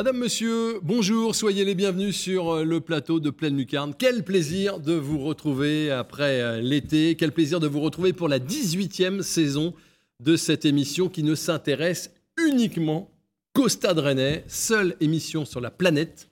Madame, Monsieur, bonjour, soyez les bienvenus sur euh, le plateau de Pleine Lucarne. Quel plaisir de vous retrouver après euh, l'été, quel plaisir de vous retrouver pour la 18e saison de cette émission qui ne s'intéresse uniquement qu'au Stade Rennais, seule émission sur la planète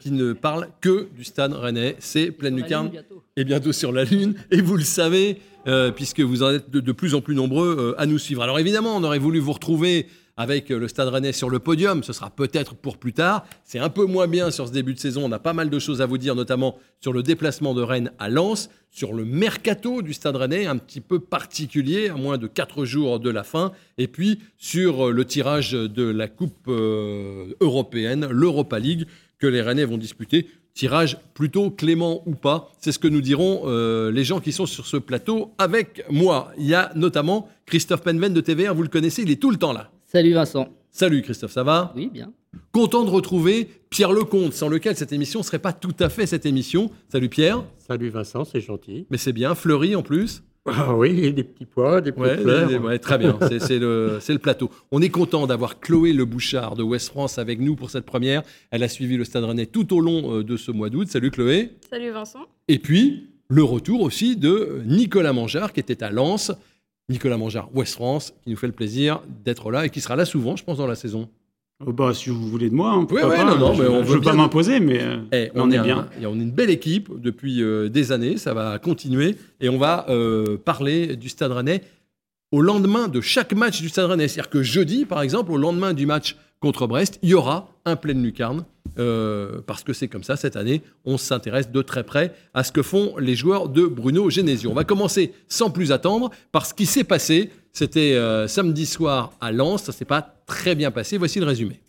qui ne parle que du Stade Rennais, c'est Pleine Lucarne et bientôt sur la Lune, et vous le savez, euh, puisque vous en êtes de, de plus en plus nombreux à nous suivre. Alors évidemment, on aurait voulu vous retrouver avec le Stade Rennais sur le podium. Ce sera peut-être pour plus tard. C'est un peu moins bien sur ce début de saison. On a pas mal de choses à vous dire, notamment sur le déplacement de Rennes à Lens, sur le mercato du Stade Rennais, un petit peu particulier, à moins de 4 jours de la fin, et puis sur le tirage de la Coupe euh, européenne, l'Europa League, que les Rennais vont disputer. Tirage plutôt clément ou pas, c'est ce que nous diront euh, les gens qui sont sur ce plateau avec moi. Il y a notamment Christophe Penven de TVR, vous le connaissez, il est tout le temps là. Salut Vincent. Salut Christophe, ça va? Oui, bien. Content de retrouver Pierre Lecomte, sans lequel cette émission ne serait pas tout à fait cette émission. Salut Pierre. Salut Vincent, c'est gentil. Mais c'est bien, fleuri en plus. Ah oui, des petits pois, des petites fleurs. Ouais, très bien, c'est le, le, plateau. On est content d'avoir Chloé Le Bouchard de West France avec nous pour cette première. Elle a suivi le Stade Rennais tout au long euh, de ce mois d'août. Salut Chloé. Salut Vincent. Et puis, le retour aussi de Nicolas Mangeard qui était à Lens Nicolas Mangard, West France, qui nous fait le plaisir d'être là et qui sera là souvent, je pense, dans la saison. Oh bah, si vous voulez de moi, hein, oui, oui, non, non, je, mais on veut pas m'imposer, mais euh, eh, on, est, bien. on est une belle équipe depuis euh, des années, ça va continuer et on va euh, parler du Stade Rennais au lendemain de chaque match du Stade Rennais. C'est-à-dire que jeudi, par exemple, au lendemain du match contre Brest, il y aura un plein lucarne. Euh, parce que c'est comme ça cette année, on s'intéresse de très près à ce que font les joueurs de Bruno Genesio. On va commencer sans plus attendre par ce qui s'est passé. C'était euh, samedi soir à Lens, ça s'est pas très bien passé. Voici le résumé.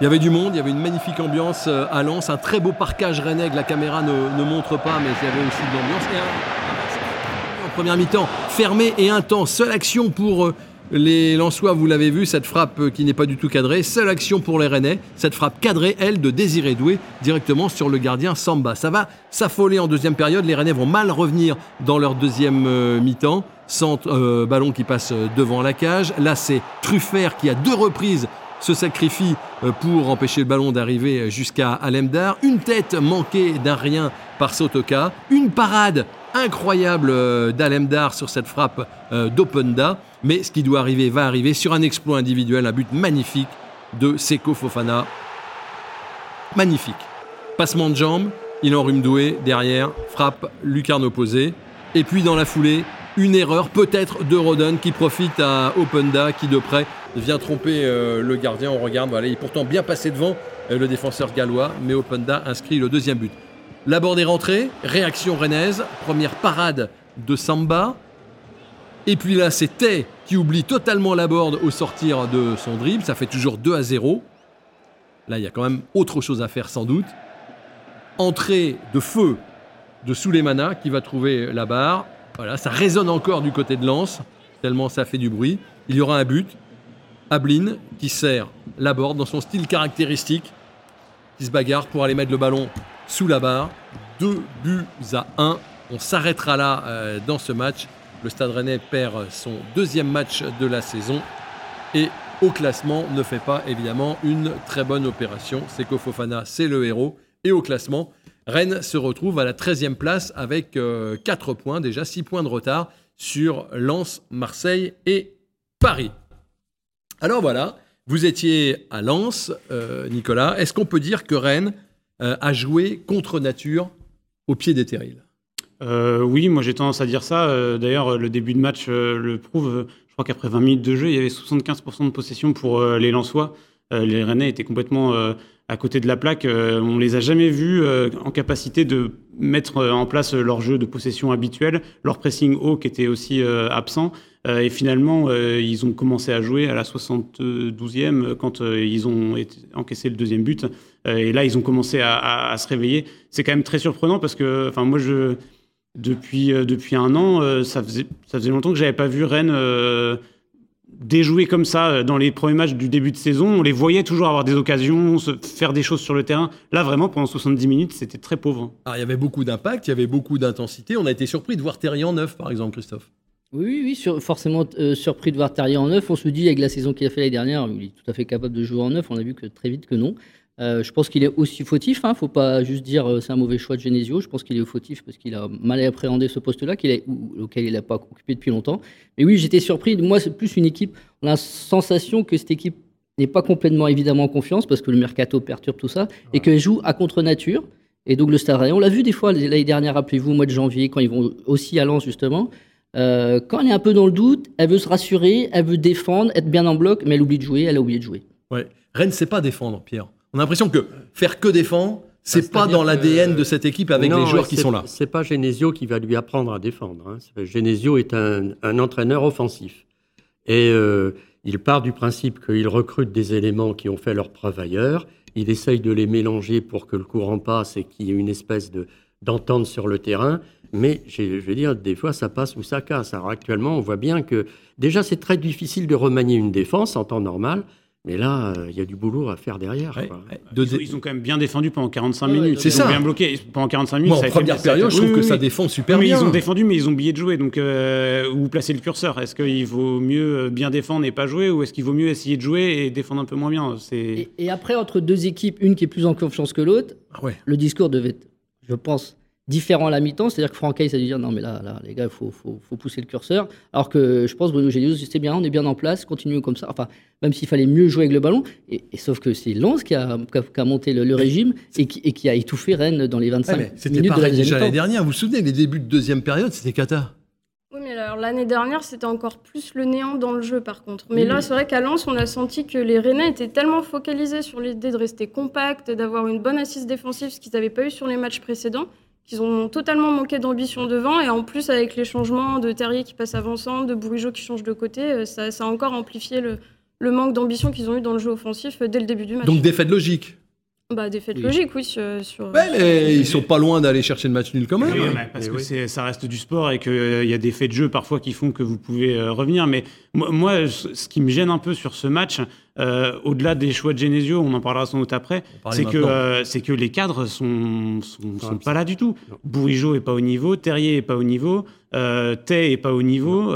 Il y avait du monde, il y avait une magnifique ambiance euh, à Lens, un très beau parcage rennais la caméra ne, montre pas, mais il y avait aussi de l'ambiance. Première mi-temps, fermé et intense. Seule action pour euh, les Lensois, vous l'avez vu, cette frappe euh, qui n'est pas du tout cadrée. Seule action pour les Rennais, cette frappe cadrée, elle, de Désiré Doué, directement sur le gardien Samba. Ça va s'affoler en deuxième période. Les Rennais vont mal revenir dans leur deuxième mi-temps. Centre, ballon qui passe devant la cage. Là, c'est Truffert qui, a deux reprises, se sacrifie euh, pour empêcher le ballon d'arriver jusqu'à Alemdar. Une tête manquée d'un rien par Sotoka. Une parade incroyable euh, d'Alemdar sur cette frappe euh, d'Openda. Mais ce qui doit arriver va arriver sur un exploit individuel, un but magnifique de Seko Fofana. Magnifique. Passement de jambe, il enrhume doué derrière, frappe lucarne opposée. Et puis dans la foulée, une erreur peut-être de Rodon qui profite à Openda qui de près vient tromper euh, le gardien. On regarde, il est pourtant bien passé devant le défenseur gallois, mais Openda inscrit le deuxième but. La borde est rentrée, réaction rennaise, première parade de Samba. Et puis là, c'est Tay qui oublie totalement la borde au sortir de son dribble. Ça fait toujours 2 à 0. Là, il y a quand même autre chose à faire sans doute. Entrée de feu de Souleymana qui va trouver la barre. Voilà, ça résonne encore du côté de Lens, tellement ça fait du bruit. Il y aura un but. Ablin qui sert la borde dans son style caractéristique, qui se bagarre pour aller mettre le ballon sous la barre. Deux buts à un. On s'arrêtera là euh, dans ce match. Le Stade Rennais perd son deuxième match de la saison et au classement ne fait pas évidemment une très bonne opération. Seko Fofana, c'est le héros. Et au classement, Rennes se retrouve à la 13e place avec 4 euh, points, déjà 6 points de retard sur Lens, Marseille et Paris. Alors voilà, vous étiez à Lens, euh, Nicolas. Est-ce qu'on peut dire que Rennes euh, a joué contre nature au pied des terrils Oui, moi j'ai tendance à dire ça. D'ailleurs, le début de match le prouve. Je crois qu'après 20 minutes de jeu, il y avait 75% de possession pour les Lensois. les Rennais étaient complètement à côté de la plaque. Euh, on les a jamais vus euh, en capacité de mettre euh, en place leur jeu de possession habituel, leur pressing haut qui était aussi absent. et finalement, ils ont commencé à jouer à la 72e quand ils ont encaissé le deuxième but. Et là, ils ont commencé à, se réveiller. C'est quand même très surprenant parce que, enfin, moi, je depuis depuis un an, ça faisait ça faisait longtemps que j'avais pas vu Rennes déjouer comme ça euh, dans les premiers matchs du début de saison. On les voyait toujours avoir des occasions, faire des choses sur le terrain. Là, vraiment, pendant 70 minutes, c'était très pauvre. Alors, il y avait beaucoup d'impact, il y avait beaucoup d'intensité. On a été surpris de voir Terry en neuf, par exemple, Christophe. Oui, oui, forcément euh, surpris de voir Terrier en neuf. On se dit, avec la saison qu'il a fait l'année dernière, il est tout à fait capable de jouer en neuf. On a vu que très vite que non. Euh, je pense qu'il est aussi fautif. Il hein. ne faut pas juste dire euh, c'est un mauvais choix de Genesio. Je pense qu'il est fautif parce qu'il a mal appréhendé ce poste-là, auquel il n'a pas occupé depuis longtemps. Mais oui, j'étais surpris. Moi, c'est plus une équipe. On a la sensation que cette équipe n'est pas complètement évidemment en confiance parce que le mercato perturbe tout ça et qu'elle joue à contre-nature. Et donc le Stade on l'a vu des fois l'année dernière, rappelez-vous, au mois de janvier, quand ils vont aussi à Lens justement. Euh, quand elle est un peu dans le doute, elle veut se rassurer, elle veut défendre, être bien en bloc, mais elle oublie de jouer, elle a oublié de jouer. Ouais. Rennes, c'est pas défendre, Pierre. On a l'impression que faire que défendre, c'est pas dans l'ADN de cette équipe avec les joueurs qui sont là. C'est pas Genesio qui va lui apprendre à défendre. Hein. Genesio est un, entraîneur offensif. Et euh, il part du principe qu'il recrute des éléments qui ont fait leur preuve ailleurs. Il essaye de les mélanger pour que le courant passe et qu'il y ait une espèce de, d'entente sur le terrain. Mais je veux dire, des fois, ça passe ou ça casse. Alors actuellement, on voit bien que déjà, c'est très difficile de remanier une défense en temps normal. Mais là, euh, il y a du boulot à faire derrière. Ils, ont quand même bien défendu pendant 45 minutes. C'est ça. Ils ont bien bloqué pendant 45 minutes. en première période, je trouve que ça défend super mais bien. Ils ont défendu, mais ils ont oublié de jouer. Donc, euh, où placer le curseur? Est-ce qu'il vaut mieux bien défendre et pas jouer? Ou est-ce qu'il vaut mieux essayer de jouer et défendre un peu moins bien? Et, et, après, entre deux équipes, une qui est plus en confiance que l'autre, ah le discours devait être, je pense, différent à la mi-temps. C'est-à-dire que Franck Hayes a dû dire non, mais là, là les gars, il faut, faut, faut, pousser le curseur. Alors que je pense Bruno Génius, c'est bien, on est bien en place, continuons comme ça. Enfin, même s'il fallait mieux jouer avec le ballon. Et, sauf que c'est Lens qui a, qui a, monté le, régime et qui, et qui, a étouffé Rennes dans les 25 ouais, C'était pareil déjà l'année dernière. Vous vous souvenez, les débuts de deuxième période, c'était cata. Oui, mais alors l'année dernière, c'était encore plus le néant dans le jeu, par contre. Mais là, c'est vrai qu'à Lens, on a senti que les Rennais étaient tellement focalisés sur l'idée de rester compact, d'avoir une bonne assise défensive, ce qu'ils n'avaient pas eu sur les matchs précédents, qu'ils ont totalement manqué d'ambition devant. Et en plus, avec les changements de Terrier qui passe avant-centre, de Bourigeau qui change de côté, euh, ça, a encore amplifié le, le manque d'ambition qu'ils ont eu dans le jeu offensif euh, dès le début du match. Donc défaite logique bah, des faits logiques, oui. Sur, ouais, mais ils sont pas loin d'aller chercher le match nul quand même. Oui, parce que ça reste du sport et qu'il euh, y a des faits de jeu parfois qui font que vous pouvez revenir. Mais moi, ce qui me gêne un peu sur ce match, euh, au-delà des choix de Genesio, on en parlera sans doute après, c'est que, euh, c'est que les cadres sont, sont, pas là du tout. Bourigeau est pas au niveau, Terrier est pas au niveau, euh, Tay est pas au niveau.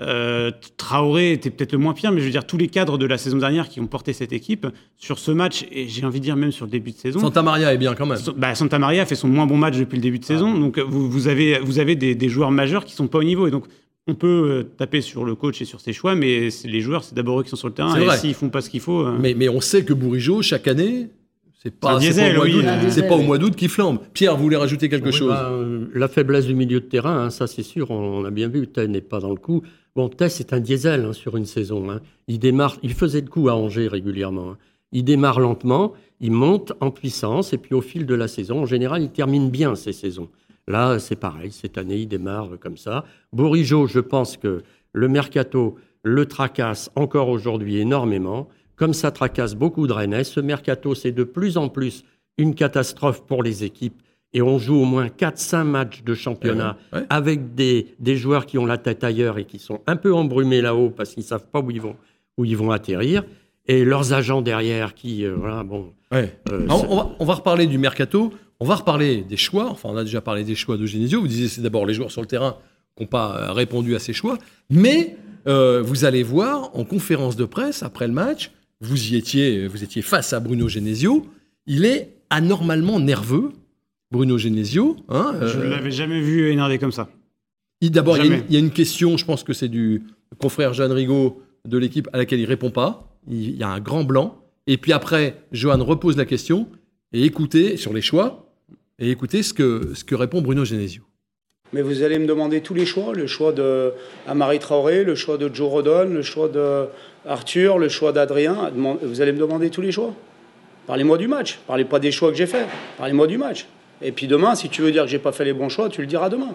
Euh, Traoré était peut-être le moins pire, mais je veux dire, tous les cadres de la saison dernière qui ont porté cette équipe, sur ce match, et j'ai envie de dire même sur le début de saison. Santa Maria est bien quand même. Bah, Santa Maria fait son moins bon match depuis le début de saison, ah. donc vous, vous, avez, vous avez des, des, joueurs majeurs qui sont pas au niveau. Et donc, on peut euh, taper sur le coach et sur ses choix, mais les joueurs, c'est d'abord eux qui sont sur le terrain. Et s'ils font pas ce qu'il faut. Euh, mais, mais, on sait que Bourigeau, chaque année, c'est pas, pas, au mois d'août qu'il flambe. Pierre, vous voulez rajouter quelque chose? bah, euh, La faiblesse du milieu de terrain, hein, ça c'est sûr, on, a bien vu, Tay n'est pas dans le coup. Bon, Tay, c'est un diesel hein, sur une saison. Hein. Il démarre, il faisait le coup à Angers régulièrement. Il démarre lentement, il monte en puissance, et puis au fil de la saison, en général, il termine bien ses saisons. Là, c'est pareil. Cette année, il démarre comme ça. Bourigeau, je pense que le mercato le tracasse encore aujourd'hui énormément, comme ça tracasse beaucoup de Rennais. Ce mercato, c'est de plus en plus une catastrophe pour les équipes. Et on joue au moins 4-5 matchs de championnat avec des, des, joueurs qui ont la tête ailleurs et qui sont un peu embrumés là-haut parce qu'ils ne savent pas où ils vont, où ils vont atterrir. Et leurs agents derrière qui, euh, voilà, bon. Euh, on, va, on, va, reparler du mercato. On va reparler des choix. Enfin, on a déjà parlé des choix de Genesio. Vous disiez c'est d'abord les joueurs sur le terrain qui n'ont pas euh, répondu à ces choix. Mais euh, vous allez voir en conférence de presse après le match, vous y étiez, vous étiez face à Bruno Genesio. Il est anormalement nerveux, Bruno Genesio. Hein, je ne euh, l'avais jamais vu énervé comme ça. D'abord, il, y a une question, je pense que c'est du confrère Jeanne Rigaud de l'équipe à laquelle il répond pas. Il y a un grand blanc. Et puis après, Johan repose la question et écoutez sur les choix et écoutez ce que, ce que répond Bruno Genesio. Mais vous allez me demander tous les choix, le choix de Amari Traoré, le choix de Joe Rodon, le choix de Arthur, le choix d'Adrien. Vous allez me demander tous les choix. Parlez-moi du match. Parlez pas des choix que j'ai faits. Parlez-moi du match. Et puis demain, si tu veux dire que j'ai pas fait les bons choix, tu le diras demain.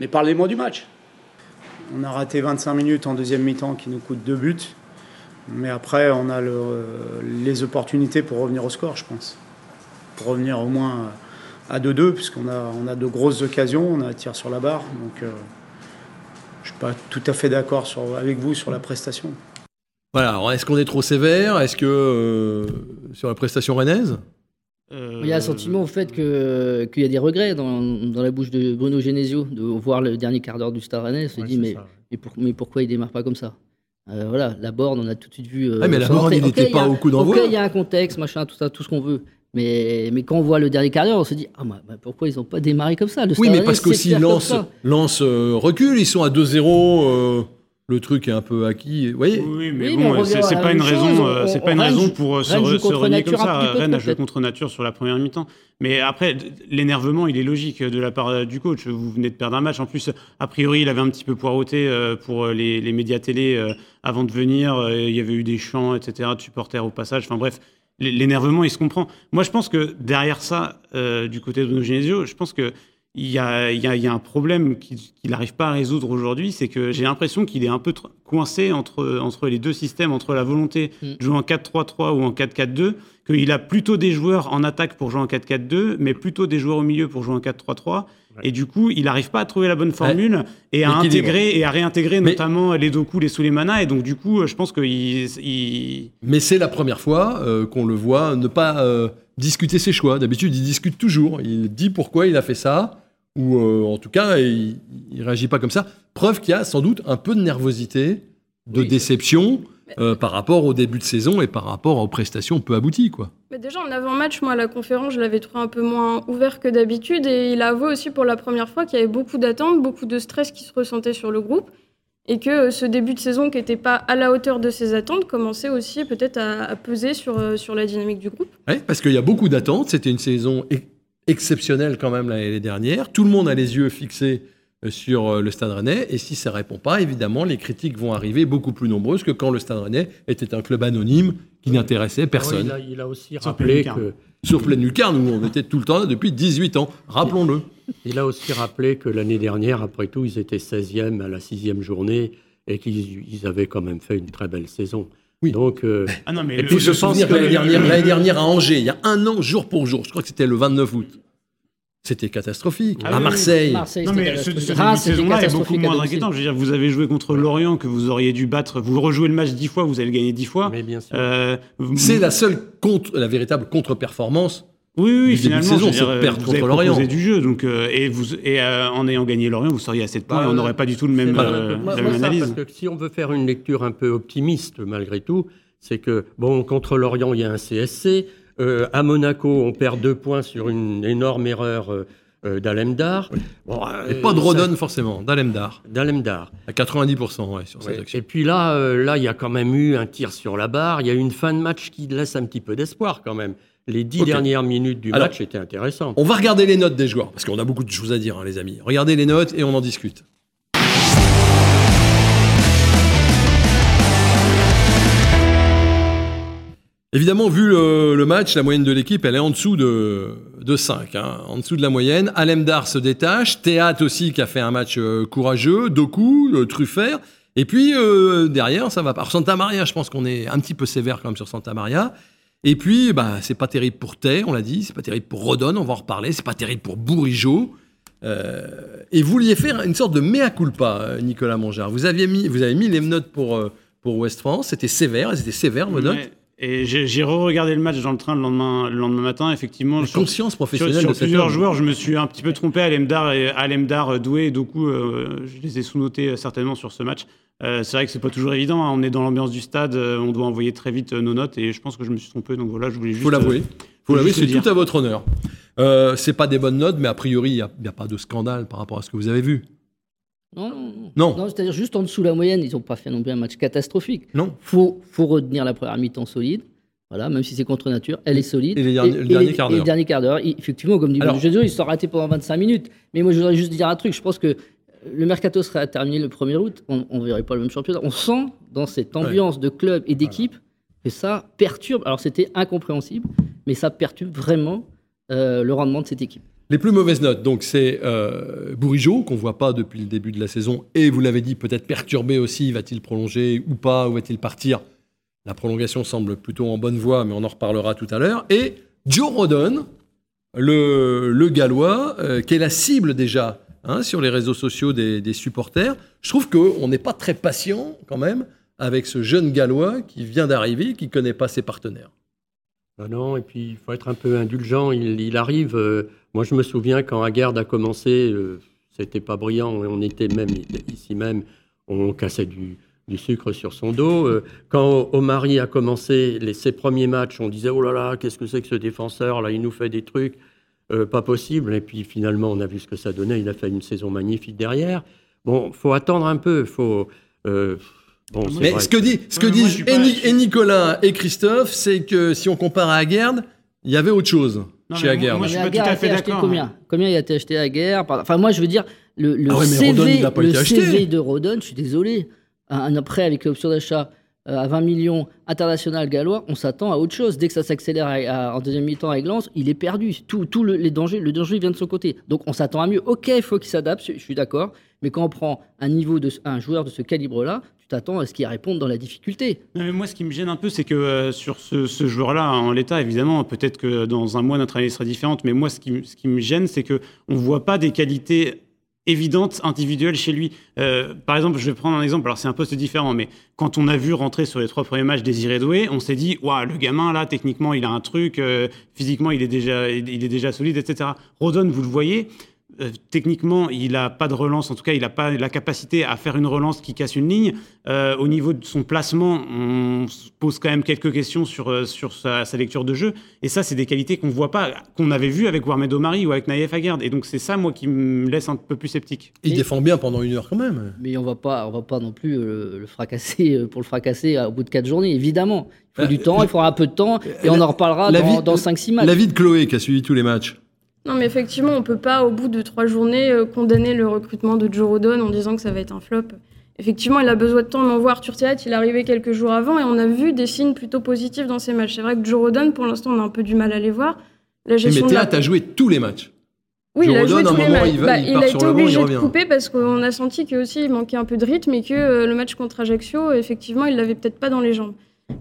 Mais parlez-moi du match. On a raté 25 minutes en deuxième mi-temps qui nous coûte deux buts. Mais après, on a les opportunités pour revenir au score, je pense. Pour revenir au moins à 2-2, puisqu'on a, de grosses occasions, on a un tir sur la barre. Donc euh, je ne suis pas tout à fait d'accord avec vous sur la prestation. Voilà, est-ce qu'on est trop sévère? Est-ce que euh, sur la prestation rennaise? Il y a un sentiment au fait qu'il y a des regrets dans, dans, la bouche de Bruno Genesio de voir le dernier quart d'heure du Stade Rennais. se dit mais, mais, mais, pourquoi il démarre pas comme ça? Voilà, la borne, on a tout de suite vu. mais la borne, il n'était pas au coup d'envoi. Ok, il y a un contexte, machin, tout ça, tout ce qu'on veut. Mais, mais quand on voit le dernier quart d'heure, on se dit ah, bah, pourquoi ils n'ont pas démarré comme ça? Le Oui, mais parce qu'aussi Lance, Lance euh, recule, ils sont à 2-0. Euh, le truc est un peu acquis. Oui, mais bon, c'est pas une raison, euh, c'est pas une raison pour se, se renier comme ça. Rennes a joué contre nature sur la première mi-temps. Mais après, l'énervement, il est logique de la part du coach. Vous venez de perdre un match. En plus, a priori, il avait un petit peu poireauté pour les, les médias télé avant de venir. Il y avait eu des chants, etc., de supporters au passage. Enfin bref, l'énervement, il se comprend. Moi, je pense que derrière ça, euh, du côté de Bruno Genesio, je pense que il y, a, y, y a, un problème qu'il n'arrive pas à résoudre aujourd'hui, c'est que j'ai l'impression qu'il est un peu coincé entre, entre les deux systèmes, entre la volonté mm. de jouer en 4-3-3 ou en 4-4-2, qu'il a plutôt des joueurs en attaque pour jouer en 4-4-2, mais plutôt des joueurs au milieu pour jouer en 4-3-3. Et du coup, il n'arrive pas à trouver la bonne formule et à intégrer et à réintégrer notamment les Doku, les Souleymana. Et donc, du coup, je pense qu'il. Mais c'est la première fois euh, qu'on le voit ne pas euh, discuter ses choix. D'habitude, il discute toujours. Il dit pourquoi il a fait ça. Ou euh, en tout cas, il ne réagit pas comme ça. Preuve qu'il y a sans doute un peu de nervosité, de déception. Euh, par rapport au début de saison et par rapport aux prestations peu abouties. Quoi. Mais déjà, en avant-match, moi, à la conférence, je l'avais trouvé un peu moins ouvert que d'habitude. Et il a avoué aussi pour la première fois qu'il y avait beaucoup d'attentes, beaucoup de stress qui se ressentait sur le groupe. Et que euh, ce début de saison qui n'était pas à la hauteur de ses attentes commençait aussi peut-être à, peser sur, sur la dynamique du groupe. Oui, parce qu'il y a beaucoup d'attentes. C'était une saison exceptionnelle quand même l'année dernière. Tout le monde a les yeux fixés sur euh, le Stade Rennais. Et si ça ne répond pas, évidemment, les critiques vont arriver beaucoup plus nombreuses que quand le Stade Rennais était un club anonyme qui n'intéressait personne. il, a, aussi rappelé que... Sur pleine lucarne, où on était tout le temps là depuis 18 ans, rappelons-le. Il a aussi rappelé que l'année dernière, après tout, ils étaient 16e à la sixième journée et qu'ils avaient quand même fait une très belle saison. Oui. Donc, euh, ah non, mais et puis je pense que l'année dernière, dernière, à Angers, il y a un an, jour pour jour, je crois que c'était le 29 août, c'était catastrophique. Ah à Marseille. non, mais ce, saison-là est beaucoup moins inquiétant. Je veux dire, vous avez joué contre Lorient que vous auriez dû battre. Vous rejouez le match dix fois, vous allez gagner dix fois. Mais bien sûr. Euh, c'est la seule contre, la véritable contre-performance. Oui, oui, finalement, saison, dire, perdre vous contre Lorient. du jeu, donc euh, et vous et euh, en ayant gagné Lorient, vous seriez à 7 points, et on n'aurait pas du tout le même, la même analyse. parce que si on veut faire une lecture un peu optimiste, malgré tout, c'est que bon, contre Lorient, il y a un CSC. Euh, à Monaco, on perd deux points sur une énorme erreur euh, euh, d'Alemdar. et pas de Rodon forcément, d'Alemdar. D'Alemdar. À 90% ouais, sur cette action. Et puis là, là, il y a quand même eu un tir sur la barre. Il y a eu une fin de match qui laisse un petit peu d'espoir quand même. Les dix dernières minutes du match étaient intéressantes. On va regarder les notes des joueurs, parce qu'on a beaucoup de choses à dire, hein, les amis. Regardez les notes et on en discute. Évidemment, vu le, match, la moyenne de l'équipe, elle est en dessous de, de 5, hein, en dessous de la moyenne. Alemdar se détache, Théâtre aussi qui a fait un match euh, courageux, Doku, euh, Truffert. Et puis euh, derrière, ça va pas. Alors Santa Maria, je pense qu'on est un petit peu sévère quand même sur Santa Maria. Et puis, bah, c'est pas terrible pour Tay, on l'a dit, c'est pas terrible pour Rodon, on va en reparler, c'est pas terrible pour Bourigeau. et vous vouliez faire une sorte de mea culpa, Nicolas Mangard. Vous, aviez mis, vous avez mis les notes pour, pour West France, c'était sévère, c'était sévère vos notes? Et j'ai re-regardé le match dans le train le lendemain, le lendemain matin. Effectivement, sur, conscience professionnelle sur, plusieurs joueurs, je me suis un petit peu trompé. Alemdar, et, Alemdar euh, Doué et Doku, euh, je les ai sous-notés euh, certainement sur ce match. c'est vrai que c'est pas toujours évident. Hein. On est dans l'ambiance du stade, on doit envoyer très vite nos notes et je pense que je me suis trompé. Donc voilà, je voulais juste. Faut l'avouer. Faut l'avouer, c'est tout à votre honneur. Euh, c'est pas des bonnes notes, mais a priori, il n'y a, a, pas de scandale par rapport à ce que vous avez vu. Non, non. non. c'est-à-dire juste en dessous de la moyenne, ils n'ont pas fait non plus un match catastrophique. Non. Faut, faut retenir la première mi-temps solide. Voilà, même si c'est contre nature, elle est solide. Et, le dernier quart d'heure. le dernier quart d'heure, effectivement, comme dit Alors, Jésus, ils sont ratés pendant 25 minutes. Mais moi, je voudrais juste dire un truc. Je pense que le mercato serait terminé le 1er août. On ne verrait pas le même championnat. On sent dans cette ambiance de club et d'équipe que ça perturbe. Alors, c'était incompréhensible, mais ça perturbe vraiment euh, le rendement de cette équipe. Les plus mauvaises notes, donc c'est euh, qu'on ne voit pas depuis le début de la saison, et vous l'avez dit, peut-être perturbé aussi, va-t-il prolonger ou pas, ou va-t-il partir? La prolongation semble plutôt en bonne voie, mais on en reparlera tout à l'heure. Et Joe Rodon, le, Gallois, euh, qui est la cible déjà hein, sur les réseaux sociaux des, supporters. Je trouve qu'on n'est pas très patient quand même avec ce jeune Gallois qui vient d'arriver, qui ne connaît pas ses partenaires. Ah non, et puis il faut être un peu indulgent. Il, arrive. Euh, moi, je me souviens quand Aguerd a commencé, euh, c'était pas brillant. On était même ici même, on cassait du, sucre sur son dos. Euh, quand Omari a commencé ses premiers matchs, on disait oh là là, qu'est-ce que c'est que ce défenseur là Il nous fait des trucs pas possibles. Et puis finalement, on a vu ce que ça donnait. Il a fait une saison magnifique derrière. Bon, faut attendre un peu. Faut mais ce que, dit, ce que disent et, Nicolas et Christophe, c'est que si on compare à Aguerd, il y avait autre chose chez Aguerd. Moi, je suis pas tout à fait d'accord. Combien hein. Combien il a été acheté à Aguerd Enfin, moi, je veux dire, le, le ah CV, le CV de Rodon, je suis désolé, un, un prêt avec option d'achat euh, à 20 millions international gallois, on s'attend à autre chose. Dès que ça s'accélère en deuxième mi-temps avec Lens, il est perdu. Tout, tout le, les dangers, le danger vient de son côté. Donc on s'attend à mieux. Ok, il faut qu'il s'adapte, je, suis d'accord. Mais quand on prend un niveau de un joueur de ce calibre-là, t'attends à ce qu'il réponde dans la difficulté. moi, ce qui me gêne un peu, c'est que euh, sur ce, joueur-là, en l'état, évidemment, peut-être que dans un mois, notre année sera différente. Mais moi, ce qui, me gêne, c'est que on voit pas des qualités évidente individuelle chez lui. Euh, par exemple, je vais prendre un exemple, alors c'est un poste différent, mais quand on a vu rentrer sur les trois premiers matchs Désiré Doué, on s'est dit, waouh, le gamin là, techniquement, il a un truc, euh, physiquement, il est, déjà, il est déjà solide, etc. Rodon, vous le voyez, euh, techniquement, il n'a pas de relance, en tout cas, il n'a pas la capacité à faire une relance qui casse une ligne. Euh, au niveau de son placement, on se pose quand même quelques questions sur, euh, sur sa, lecture de jeu. Et ça, c'est des qualités qu'on ne voit pas, qu'on avait vu avec Warmed Omari ou avec Naïef Aguerd. Et donc, c'est ça, moi, qui me laisse un peu plus sceptique. Il défend bien pendant une heure quand même. Mais on ne va pas non plus le fracasser pour le fracasser au bout de quatre journées, évidemment. Il faut du temps, il faudra un peu de temps, et on en reparlera dans, dans 5-6 matchs. La vie de Chloé, qui a suivi tous les matchs. Non, mais effectivement, on peut pas, au bout de trois journées, euh, condamner le recrutement de Joe Rodon en disant que ça va être un flop. Effectivement, il a besoin de temps, mais on voit Arthur Théâtre, il est arrivé quelques jours avant et on a vu des signes plutôt positifs dans ses matchs. C'est vrai que Joe Rodon, pour l'instant, on a un peu du mal à les voir. La gestion mais Théâtre a joué tous les matchs. Oui, il a joué tous les matchs. Il, bah, il, a été obligé de couper parce qu'on a senti qu'il il manquait un peu de rythme et que euh, le match contre Ajaccio, effectivement, il l'avait peut-être pas dans les jambes.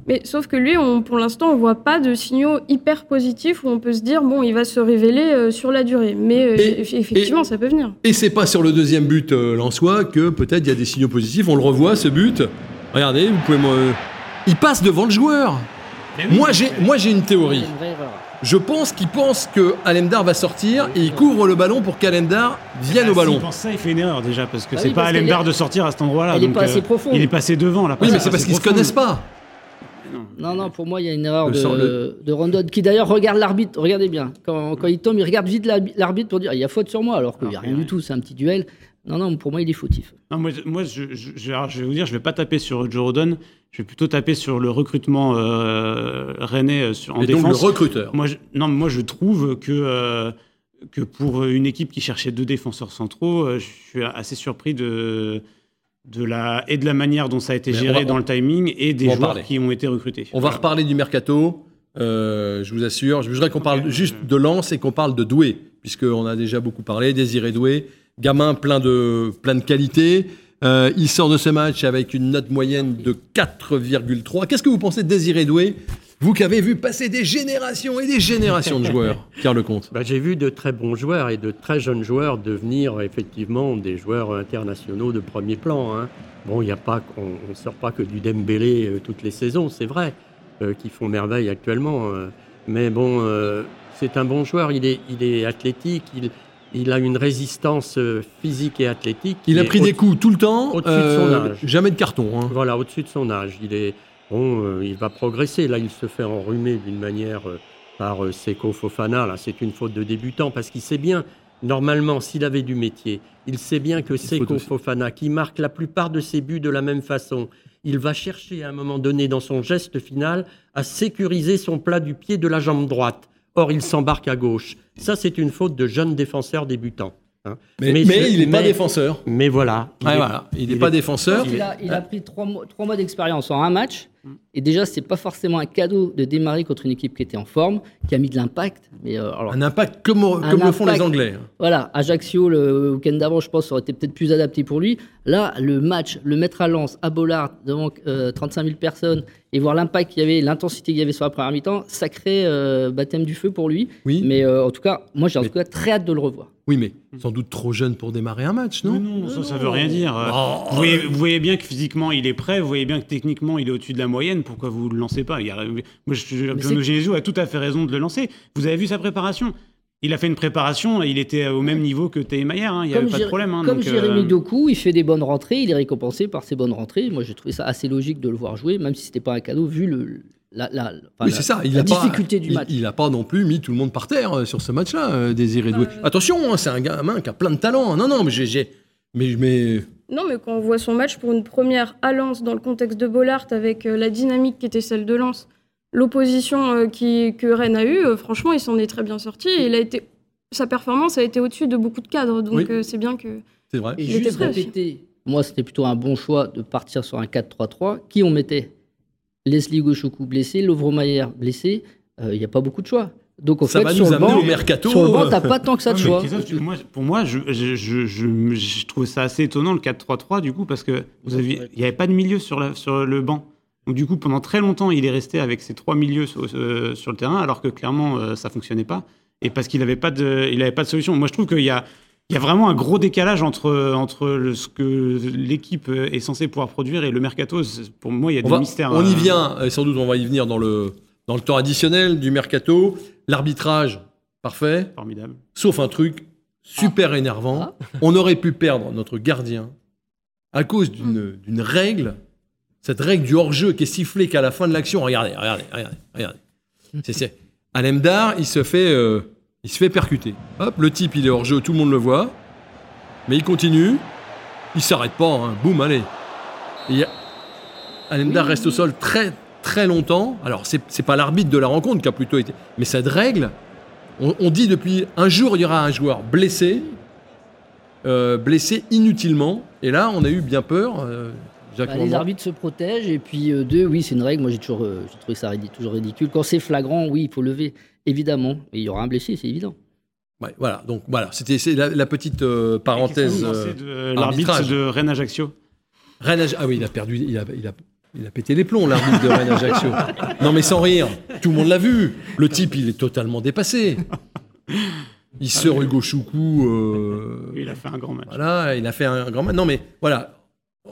Mais sauf que lui, on, pour l'instant, on voit pas de signaux hyper positifs où on peut se dire bon, il va se révéler euh, sur la durée. Mais euh, effectivement, ça peut venir. Et c'est pas sur le deuxième but euh, Lançois que peut-être il y a des signaux positifs. On le revoit ce but. Regardez, vous pouvez me... il passe devant le joueur. moi j'ai moi j'ai une théorie. Je pense qu'il pense que Alemdar va sortir et il couvre le ballon pour qu'Alemdar vienne ah, au ballon. Il pense ça, il fait une erreur déjà parce que bah c'est pas Alemdar de sortir à cet endroit-là. Il est pas assez profond. Il est passé devant là. Oui, mais c'est parce qu'ils se connaissent pas. Non, non, pour moi, il y a une erreur de, Rondon, qui d'ailleurs regarde l'arbitre. Regardez bien. Quand, il tombe, il regarde vite l'arbitre pour dire il y a faute sur moi, alors qu'il n'y a rien du tout. C'est un petit duel. Non, non, pour moi, il est fautif. Non, moi, moi je, vais vous dire, je vais pas taper sur Joe Rodon. Je vais plutôt taper sur le recrutement euh, rennais euh, sur, en défense. Donc le recruteur. Moi, non, moi, je trouve que. Euh, que pour une équipe qui cherchait deux défenseurs centraux, euh, je suis assez surpris de, de la, et de la manière dont ça a été géré dans le timing et des joueurs qui ont été recrutés. On va reparler du mercato, euh, je vous assure. Je voudrais qu'on parle juste de Lens et qu'on parle de Doué, puisqu'on a déjà beaucoup parlé. Désiré Doué, gamin plein de, plein de qualités. Euh, il sort de ce match avec une note moyenne de 4,3. Qu'est-ce que vous pensez de Désiré Doué vous qui avez vu passer des générations et des générations de joueurs, Pierre Lecomte. Bah, J'ai vu de très bons joueurs et de très jeunes joueurs devenir effectivement des joueurs internationaux de premier plan. Hein. Bon, il n'y a pas, on ne sort pas que du Dembélé euh, toutes les saisons, c'est vrai, euh, qui font merveille actuellement. Euh. mais bon, c'est un bon joueur, il est, il est athlétique, il, il a une résistance physique et athlétique. Il a pris des coups tout le temps, au-dessus de son âge. Jamais de carton. Hein. Voilà, au-dessus de son âge. Il est, bon, euh, il va progresser. Là, il se fait enrhumer d'une manière euh, par euh, Seko Fofana. Là, c'est une faute de débutant parce qu'il sait bien, normalement, s'il avait du métier, il sait bien que Seko Fofana, qui marque la plupart de ses buts de la même façon, il va chercher à un moment donné dans son geste final à sécuriser son plat du pied de la jambe droite. Or, il s'embarque à gauche. Ça, c'est une faute de jeune défenseur débutant. Hein. Mais, il n'est pas défenseur. Mais voilà. Il n'est pas défenseur. Il a, il a pris trois mois, trois mois d'expérience en un match. Mm. Et déjà, c'est pas forcément un cadeau de démarrer contre une équipe qui était en forme, qui a mis de l'impact. Mais euh, un impact comme, comme le font les Anglais. Voilà, Ajaccio, le week-end d'avant, je pense, aurait été peut-être plus adapté pour lui. Là, le match, le mettre à Lens, à Bollard, devant 35 euh, 000 personnes, et voir l'impact qu'il y avait, l'intensité qu'il y avait sur la première mi-temps, sacré euh, baptême du feu pour lui. Oui. Mais en tout cas, moi, j'ai en tout cas très hâte de le revoir. Oui, mais sans doute trop jeune pour démarrer un match, non? Non, ça, ne veut rien dire. Oh. vous, voyez, vous, voyez, bien que physiquement, il est prêt. Vous voyez bien que techniquement, il est au-dessus de la moyenne, pourquoi vous ne le lancez pas il y a, Moi, je, Genesio a tout à fait raison de le lancer. Vous avez vu sa préparation il a fait une préparation, il était au même niveau que Thémayer, hein, il n'y avait pas de problème. hein, Comme donc, euh, Jérémy Doku, il fait des bonnes rentrées, il est récompensé par ses bonnes rentrées. Moi, j'ai trouvé ça assez logique de le voir jouer, même si c'était pas un cadeau, vu le, la, la- enfin, Oui, la- c'est ça. Il la a pas- difficulté du match. Il n'a pas non plus mis tout le monde par terre euh, sur ce match-là, euh, Désiré Doué. Euh. Attention, hein, c'est un gamin qui a plein de talent. Non, non, mais j'ai. Mais, mais Non, mais quand on voit son match pour une première à Lens dans le contexte de Bollard avec euh, la dynamique qui était celle de Lens, l'opposition euh, qui, que Rennes a eue, euh, franchement, il s'en est très bien sorti. Et il a été, sa performance a été au-dessus de beaucoup de cadres. Donc Oui. c'est bien que. c'est vrai. Et Il était juste répéter, moi, c'était plutôt un bon choix de partir sur un 4-3-3. Qui on mettait? Leslie Gauchoku blessé, Lovromayer blessé. Euh, Il n'y a pas beaucoup de choix. Donc, au Ça fait, va sur nous le amener banc, au mercato. sur le banc, euh, t'as pas tant que ça de Ouais, choix. Christophe, tu- moi, pour moi, je, je, je, je- je trouve ça assez étonnant le 4-3-3 du coup parce que vous aviez, il n'y avait pas de milieu sur, la, sur le banc. Donc du coup, pendant très longtemps, il est resté avec ses trois milieux sur, euh, sur le terrain, alors que clairement, euh, ça fonctionnait pas. Et parce qu'il n'avait pas de, il avait pas de solution. Moi, je trouve qu'il y a, il y a vraiment un gros décalage entre, entre le- ce que l'équipe est censée pouvoir produire et le mercato. Pour moi, il y a On, des va- mystères. on y euh, vient, et sans doute on va y venir dans le, dans le temps additionnel du mercato. L'arbitrage, parfait, Formidable. sauf un truc super énervant. Ah. On aurait pu perdre notre gardien à cause d'une d'une règle, cette règle du hors-jeu qui est sifflée qu'à la fin de l'action. Regardez, regardez, regardez, regardez. C'est, c'est. Alemdar, il se fait, euh, il se fait percuter. Hop, le type, il est hors-jeu, tout le monde le voit. Mais il continue. Il s'arrête pas. hein. Boum, allez. Et a- Alemdar reste au sol très, très longtemps. Alors, c'est, c'est pas l'arbitre de la rencontre qui a plutôt été. Mais cette règle, on, on dit depuis un jour, il y aura un joueur blessé, euh, blessé inutilement. Et là, on a eu bien peur. euh, Bah, les arbitres se protègent et puis euh, deux, oui, c'est une règle. Moi, j'ai toujours, euh, j'ai trouvé ça ridi- toujours ridicule. Quand c'est flagrant, oui, il faut lever, évidemment. Et il y aura un blessé, c'est évident. Ouais, voilà, donc voilà, c'était la, la petite euh, parenthèse. Euh, l'arbitre de Rennes Ajaccio Rennes ah oui, il a perdu, il a, il a, il a pété les plombs, l'arbitre de Rennes Ajaccio. Non, mais sans rire, tout le monde l'a vu. Le type, il est totalement dépassé. Il sort Hugo Choukou. euh, Il a fait un grand match. Voilà, il a fait un grand match. Non, mais voilà,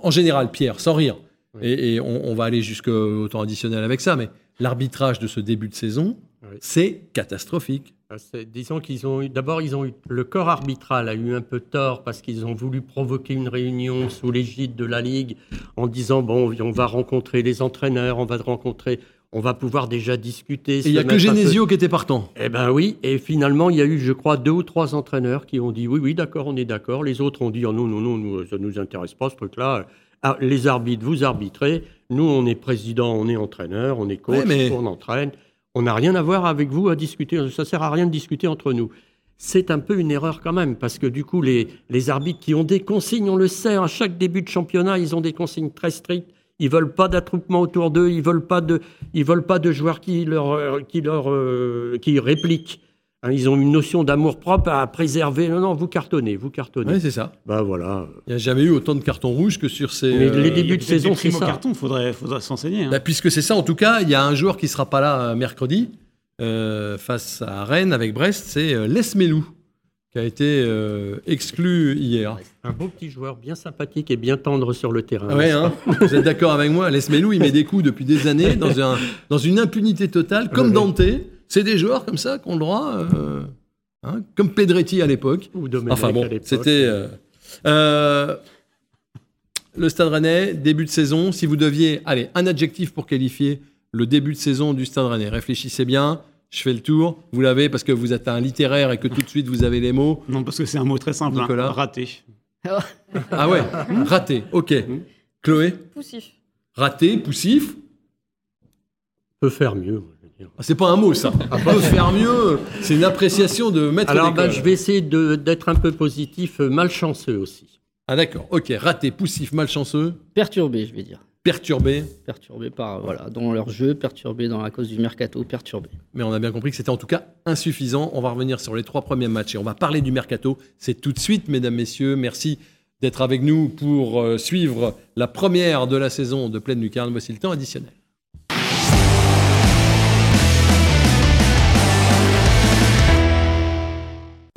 en général, Pierre, sans rire, et, et on, on va aller jusqu'au temps additionnel avec ça, mais l'arbitrage de ce début de saison, Oui. c'est catastrophique. C'est- Disons qu'ils ont eu. D'abord, ils ont eu. Le corps arbitral a eu un peu tort parce qu'ils ont voulu provoquer une réunion sous l'égide de la Ligue en disant bon, on va rencontrer les entraîneurs, on va rencontrer. On va pouvoir déjà discuter. Il n'y a que Genesio qui était partant. Eh ben oui, et finalement, il y a eu, je crois, deux ou trois entraîneurs qui ont dit oui, oui, d'accord, on est d'accord. Les autres ont dit oh, non, non, non, nous, ça ne nous intéresse pas ce truc-là. Ah, les arbitres, vous arbitrez. Nous, on est président, on est entraîneur, on est coach, Ouais, mais- on entraîne. On n'a rien à voir avec vous à discuter. Ça sert à rien de discuter entre nous. C'est un peu une erreur quand même, parce que du coup, les, arbitres qui ont des consignes, on le sait, à chaque début de championnat, ils ont des consignes très strictes. Ils veulent pas d'attroupement autour d'eux, ils veulent pas de, veulent pas de joueurs qui euh, euh, qui répliquent. Hein, ils ont une notion d'amour propre à préserver. Non, non, vous cartonnez, vous cartonnez. Oui, c'est ça. Bah voilà. Il n'y a jamais eu autant de cartons rouges que sur ces. Mais les euh, débuts de saison, c'est ça. carton, faudrait, faudrait s'enseigner. hein. Bah, puisque c'est ça, en tout cas, il y a un joueur qui sera pas là euh, mercredi euh, face à Rennes avec Brest, c'est Les Melou, qui a été euh, exclu hier. Un beau petit joueur bien sympathique et bien tendre sur le terrain. Ouais, hein vous êtes d'accord avec moi? Les Melou, il met des coups depuis des années dans, un, dans une impunité totale, comme Ouais, Dante. C'est des joueurs comme ça qu'on le droit, euh, hein, comme Pedretti à l'époque. Ou Domenech Enfin bon, à l'époque. c'était. euh, euh, le Stade Rennais, début de saison. Si vous deviez, allez, un adjectif pour qualifier le début de saison du Stade Rennais. Réfléchissez bien. Je fais le tour. Vous l'avez parce que vous êtes un littéraire et que tout de suite vous avez les mots. Non, parce que c'est un mot très simple. hein. Nicolas. Raté. Ah ouais, raté. Ok. Chloé, Poussif. raté, poussif. peut faire mieux. Ah, C'est pas un mot ça. Peut faire mieux. C'est une appréciation de maître Alors, bah, d'école. je vais essayer de- d'être un peu positif, euh, malchanceux aussi. Ah d'accord. Ok. Raté, poussif, malchanceux, Perturbé, je vais dire. perturbé. Perturbé par, voilà, dans leur jeu, perturbé dans la cause du mercato, perturbé. Mais on a bien compris que c'était en tout cas insuffisant. On va revenir sur les trois premiers matchs et on va parler du mercato. C'est tout de suite, mesdames, messieurs. Merci d'être avec nous pour euh, suivre la première de la saison de Pleine Lucarne. Voici le temps additionnel.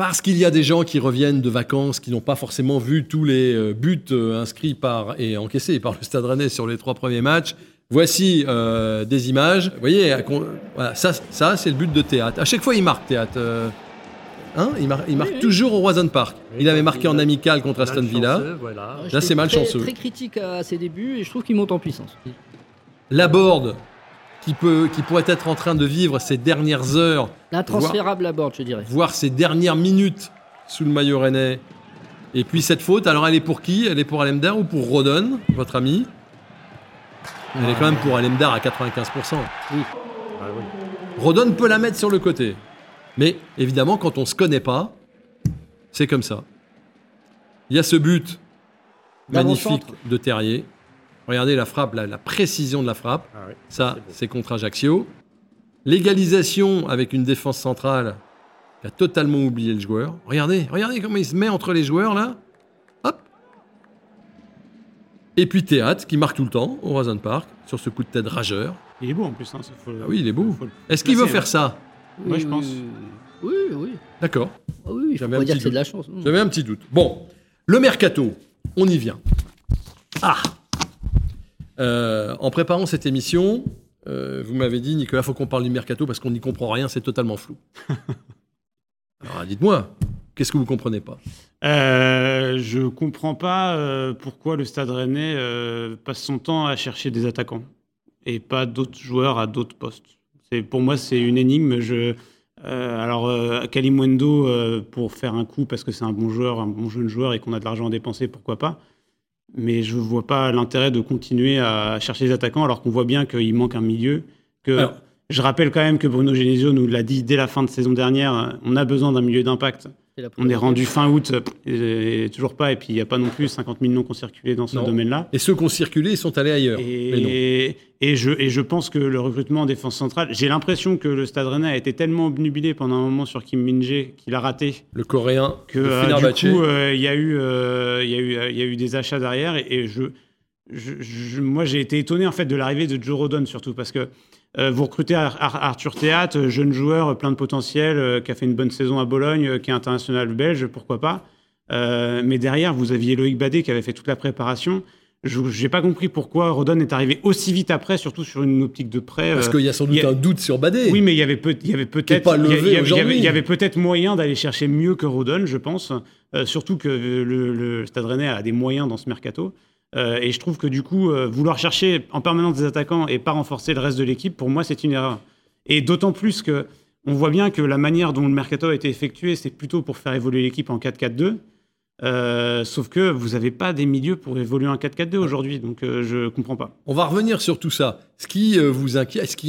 Parce qu'il y a des gens qui reviennent de vacances, qui n'ont pas forcément vu tous les euh, buts euh, inscrits par et encaissés par le Stade Rennais sur les trois premiers matchs, Voici euh, des images. Vous voyez, voilà, ça, ça c'est le but de théâtre. À chaque fois, il marque théâtre. hein, il, mar- il marque toujours au Roison Park. Il avait marqué en amical contre Aston Villa. Voilà. Là, c'est malchanceux. Très, très critique à ses débuts et je trouve qu'il monte en puissance. Laborde, qui, peut, qui pourrait être en train de vivre ses dernières heures, Intransférable à bord, je dirais. voire ses dernières minutes sous le maillot rennais. Et puis cette faute, alors elle est pour qui? Elle est pour Alemdar ou pour Rodon, votre ami? Elle est quand même pour Alemdar à 95%. Ah oui. Rodon peut la mettre sur le côté. Mais évidemment, quand on ne se connaît pas, c'est comme ça. Il y a ce but magnifique de Terrier. Regardez la frappe, la, la précision de la frappe. Ah. Ça, C'est contre Ajaccio. L'égalisation avec une défense centrale qui a totalement oublié le joueur. Regardez, regardez comment il se met entre les joueurs là. Hop. Et puis Théâtre qui marque tout le temps au Roison Park sur ce coup de tête rageur. Il est beau en plus. hein, Ah oui, il est beau. Est-ce qu'il veut faire hein. ça? Ouais, je pense. Oui, oui. D'accord. Ah oui, il faut J'avais un pas dire petit que c'est de doute. la chance. J'avais un petit doute. Bon, le mercato, on y vient. Ah Euh, En préparant cette émission, euh, vous m'avez dit, Nicolas, faut qu'on parle du mercato parce qu'on n'y comprend rien, c'est totalement flou. Alors dites-moi, qu'est-ce que vous comprenez pas? Euh, je comprends pas euh, pourquoi le Stade Rennais passe son temps à chercher des attaquants et pas d'autres joueurs à d'autres postes. C'est pour moi c'est une énigme. Je euh, alors euh, Kalimundo euh, pour faire un coup parce que c'est un bon joueur, un bon jeune joueur et qu'on a de l'argent à dépenser, pourquoi pas. Mais je vois pas l'intérêt de continuer à chercher des attaquants alors qu'on voit bien qu'il manque un milieu. Que Alors- je rappelle quand même que Bruno Genesio nous l'a dit dès la fin de saison dernière. On a besoin d'un milieu d'impact. On est rendu fin août, euh, et toujours pas, et puis il n'y a pas non plus 50 000 noms qui ont circulé dans ce domaine-là. Et ceux qui ont circulé, ils sont allés ailleurs. Et, et, je, et je pense que le recrutement en défense centrale, j'ai l'impression que le Stade Rennais a été tellement obnubilé pendant un moment sur Kim Min-jae qu'il a raté. Le Coréen que euh, du coup euh, il y a eu euh, il y a eu il y a eu des achats derrière et, et je, je- je- moi j'ai été étonné en fait de l'arrivée de Joe Rodon surtout parce que euh, vous recrutez Ar- Ar- Arthur Théâtre, euh, jeune joueur, euh, plein de potentiel, euh, qui a fait une bonne saison à Bologne, euh, qui est international belge, pourquoi pas. Euh, mais derrière, vous aviez Loïc Badet qui avait fait toute la préparation. Je n'ai pas compris pourquoi Rodon est arrivé aussi vite après, surtout sur une optique de prêt. Parce euh, qu'il y a sans doute a- un doute sur Badé. oui, mais il y avait, peut, il y avait peut-être avait- il y peut-être moyen d'aller chercher mieux que Rodon, je pense. Euh, surtout que le, le Stade Rennais a des moyens dans ce mercato. Euh, et je trouve que du coup, euh, vouloir chercher en permanence des attaquants et pas renforcer le reste de l'équipe, pour moi, c'est une erreur. Et d'autant plus que on voit bien que la manière dont le mercato a été effectué, c'est plutôt pour faire évoluer l'équipe en 4-4-2. Euh, sauf que vous n'avez pas des milieux pour évoluer en 4-4-2 aujourd'hui, donc je comprends pas. On va revenir sur tout ça. Ce qui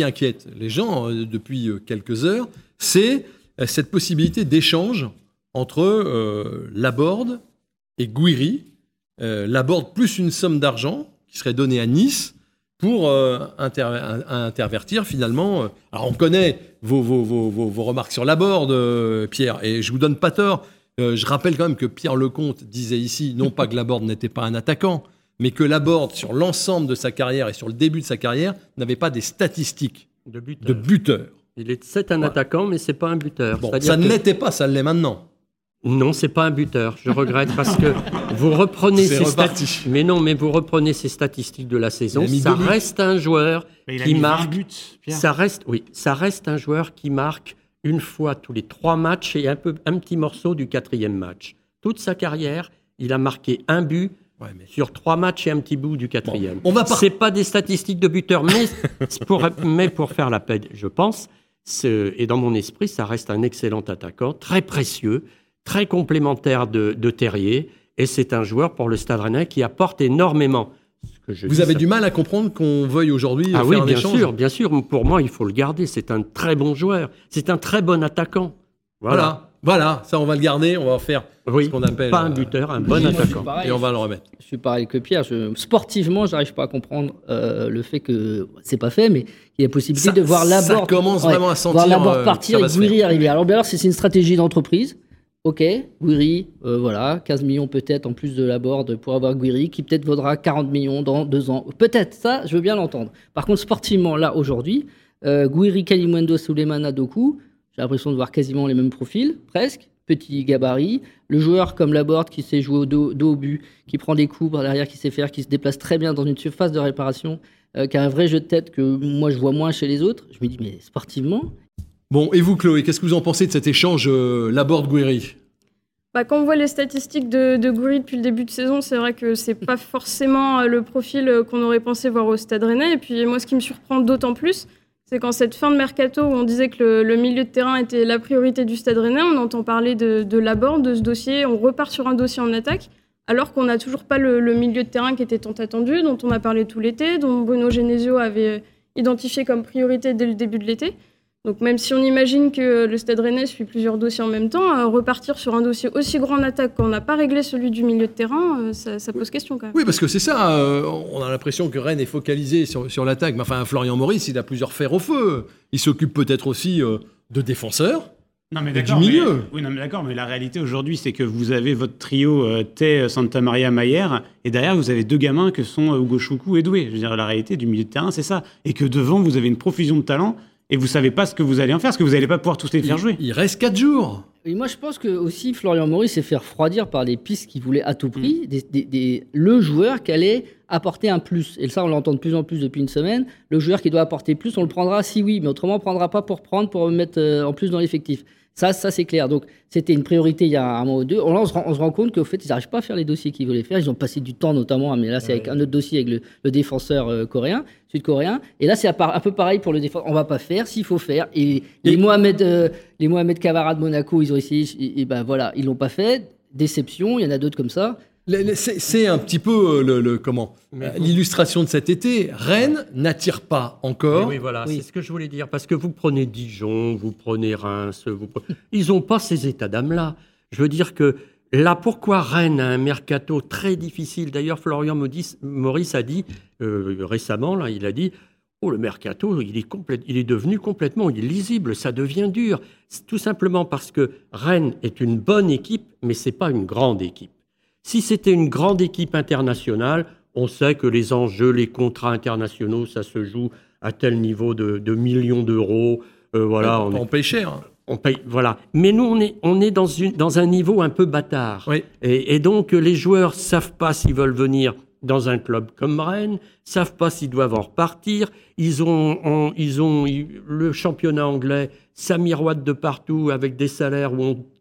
inquiète, les gens depuis quelques heures, c'est cette possibilité d'échange entre Laborde et Guiri. Euh, Laborde plus une somme d'argent qui serait donnée à Nice pour euh, inter- in- intervertir finalement. euh, alors on connaît vos, vos- vos- vos- vos remarques sur Laborde, Pierre, et je vous donne pas tort. Je rappelle quand même que Pierre Lecomte disait ici, non pas que Laborde n'était pas un attaquant, mais que Laborde, sur l'ensemble de sa carrière et sur le début de sa carrière, n'avait pas des statistiques De buteur. de buteur. Il est, c'est un attaquant, mais c'est pas un buteur. Bon, ça ne que- l'était pas, ça l'est maintenant. Non, c'est pas un buteur. Je regrette parce que vous reprenez ces statistiques. Mais non, mais vous reprenez ces statistiques de la saison. Ça buts. reste un joueur qui mis 20 marque. buts. Ça reste, oui, ça reste un joueur qui marque une fois tous les trois matchs et un peu un petit morceau du quatrième match. Toute sa carrière, il a marqué un but Ouais, mais- sur trois matchs et un petit bout du quatrième. on va par- C'est pas des statistiques de buteur, mais pour, mais pour faire la paix, je pense. Et dans mon esprit, ça reste un excellent attaquant, très précieux, très complémentaire de, de Terrier. Et c'est un joueur pour le Stade Rennais qui apporte énormément. Ce que je Vous dis, avez ça- du mal à comprendre qu'on veuille aujourd'hui ah faire oui, un bien échange sûr, bien sûr. Pour moi, il faut le garder. C'est un très bon joueur. C'est un très bon attaquant. Voilà. voilà, ça on va le garder, on va en faire Oui, ce qu'on appelle pas un euh, buteur, un bon attaquant. pareil. et on va le remettre. Je suis pareil que Pierre. Je, sportivement, j'arrive pas à comprendre euh, le fait que c'est pas fait, mais il y a possibilité Ça- de voir ça Laborde. commence vraiment à sentir, Voir Laborde euh, partir que et ça va se Guiri arriver. Alors, bien alors, c'est une stratégie d'entreprise. Ok, Guiri, euh, voilà, 15 millions peut-être en plus de Laborde pour avoir Guiri, qui peut-être vaudra 40 millions dans deux ans. Peut-être, ça, je veux bien l'entendre. Par contre, sportivement, là, aujourd'hui, euh, Guiri, Kalimundo, Souleymane, Doku, j'ai l'impression de voir quasiment les mêmes profils, presque. petit gabarit. Le joueur comme Laborde qui sait jouer au dos, au but, qui prend des coups par derrière, qui sait faire, qui se déplace très bien dans une surface de réparation, euh, qui a un vrai jeu de tête que moi je vois moins chez les autres. Je me dis, mais sportivement. Bon, et vous, Chloé, qu'est-ce que vous en pensez de cet échange euh, Laborde-Guéry bah, quand on voit les statistiques de, de Goury depuis le début de saison, c'est vrai que c'est pas forcément euh, le profil euh, qu'on aurait pensé voir au Stade Rennais. Et puis moi, ce qui me surprend d'autant plus, c'est qu'en cette fin de mercato où on disait que le, milieu de terrain était la priorité du Stade Rennais, on entend parler de, de l'abord de ce dossier, on repart sur un dossier en attaque, alors qu'on n'a toujours pas le, le, milieu de terrain qui était tant attendu, dont on a parlé tout l'été, dont Bruno Genesio avait identifié comme priorité dès le début de l'été. Donc même si on imagine que le Stade Rennais suit plusieurs dossiers en même temps, euh, repartir sur un dossier aussi grand en attaque quand on n'a pas réglé celui du milieu de terrain, euh, ça, pose question quand même. Oui, parce que c'est ça, euh, on a l'impression que Rennes est focalisé sur, sur l'attaque. Mais enfin, Florian Maurice, il a plusieurs fers au feu. Il s'occupe peut-être aussi de défenseurs. Non mais du milieu. oui, non mais d'accord, mais la réalité aujourd'hui, c'est que vous avez votre trio Tay, Santa Maria, Mayer, et derrière vous avez deux gamins que sont Hugo Choukou et Doué. Je veux dire, la réalité du milieu de terrain, c'est ça, et que devant vous avez une profusion de talents et vous savez pas ce que vous allez en faire, parce que vous n'allez pas pouvoir tous les faire jouer. Il reste 4 jours. Et moi, je pense que aussi Florian Maurice s'est fait refroidir par les pistes qu'il voulait à tout prix, mm. des, le joueur qui allait apporter un plus. Et ça, on l'entend de plus en plus depuis une semaine. Le joueur qui doit apporter plus, on le prendra si oui, mais autrement, on ne prendra pas pour prendre, pour mettre euh, en plus dans l'effectif. Ça, ça c'est clair. Donc, c'était une priorité il y a un mois ou deux. Là, on se rend, compte qu'au fait, ils n'arrivent pas à faire les dossiers qu'ils voulaient faire. Ils ont passé du temps, notamment, mais là, c'est avec un autre dossier avec le, défenseur euh, coréen, sud-coréen. Et là, c'est un peu pareil pour le défenseur. On va pas faire s'il faut faire. Et, les Mohamed, euh, les Mohamed Kavara de Monaco, ils ont essayé. Et, ben voilà, ils l'ont pas fait. Déception. Il y en a d'autres comme ça. C'est un petit peu euh, le, comment l'illustration de cet été. Rennes n'attire pas encore. oui, voilà, c'est ce que je voulais dire. Parce que vous prenez Dijon, vous prenez Reims, vous ils n'ont pas ces états d'âme-là. Je veux dire que là, pourquoi Rennes a un mercato très difficile? D'ailleurs, Florian Maurice a dit euh, récemment, là, il a dit Oh, le mercato, il est, il est devenu complètement illisible, ça devient dur. Tout simplement parce que Rennes est une bonne équipe, mais c'est pas une grande équipe. Si c'était une grande équipe internationale, on sait que les enjeux, les contrats internationaux, ça se joue à tel niveau de, millions d'euros. Euh, voilà, on, paye cher. Hein. On paye, voilà. Mais nous, on est, on est dans, une, dans un niveau un peu bâtard. Et, donc, les joueurs savent pas s'ils veulent venir dans un club comme Rennes, savent pas s'ils doivent en repartir. Ils ont, ils ont le championnat anglais, ça miroite de partout avec des salaires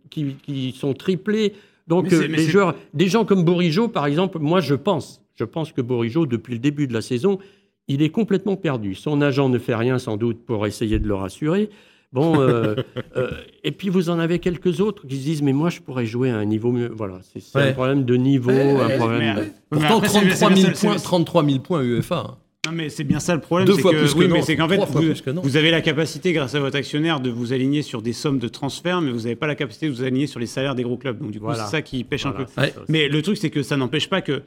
qui, qui sont triplés. Donc euh, les joueurs, des gens comme Bourigeau, par exemple, moi je pense, je pense que Bourigeau, depuis le début de la saison, il est complètement perdu. Son agent ne fait rien sans doute pour essayer de le rassurer. Bon, euh, euh, et puis vous en avez quelques autres qui se disent mais moi je pourrais jouer à un niveau mieux. Voilà, c'est un problème de niveau, un problème. Pourtant 33 000 points, 33 000 points UEFA. Non, mais c'est bien ça le problème. c'est que, oui, mais c'est qu'en fait, vous, avez la capacité, grâce à votre actionnaire, de vous aligner sur des sommes de transfert, mais vous n'avez pas la capacité de vous aligner sur les salaires des gros clubs. Donc, du coup, c'est ça qui pêche un peu. Mais le truc, c'est que ça n'empêche pas que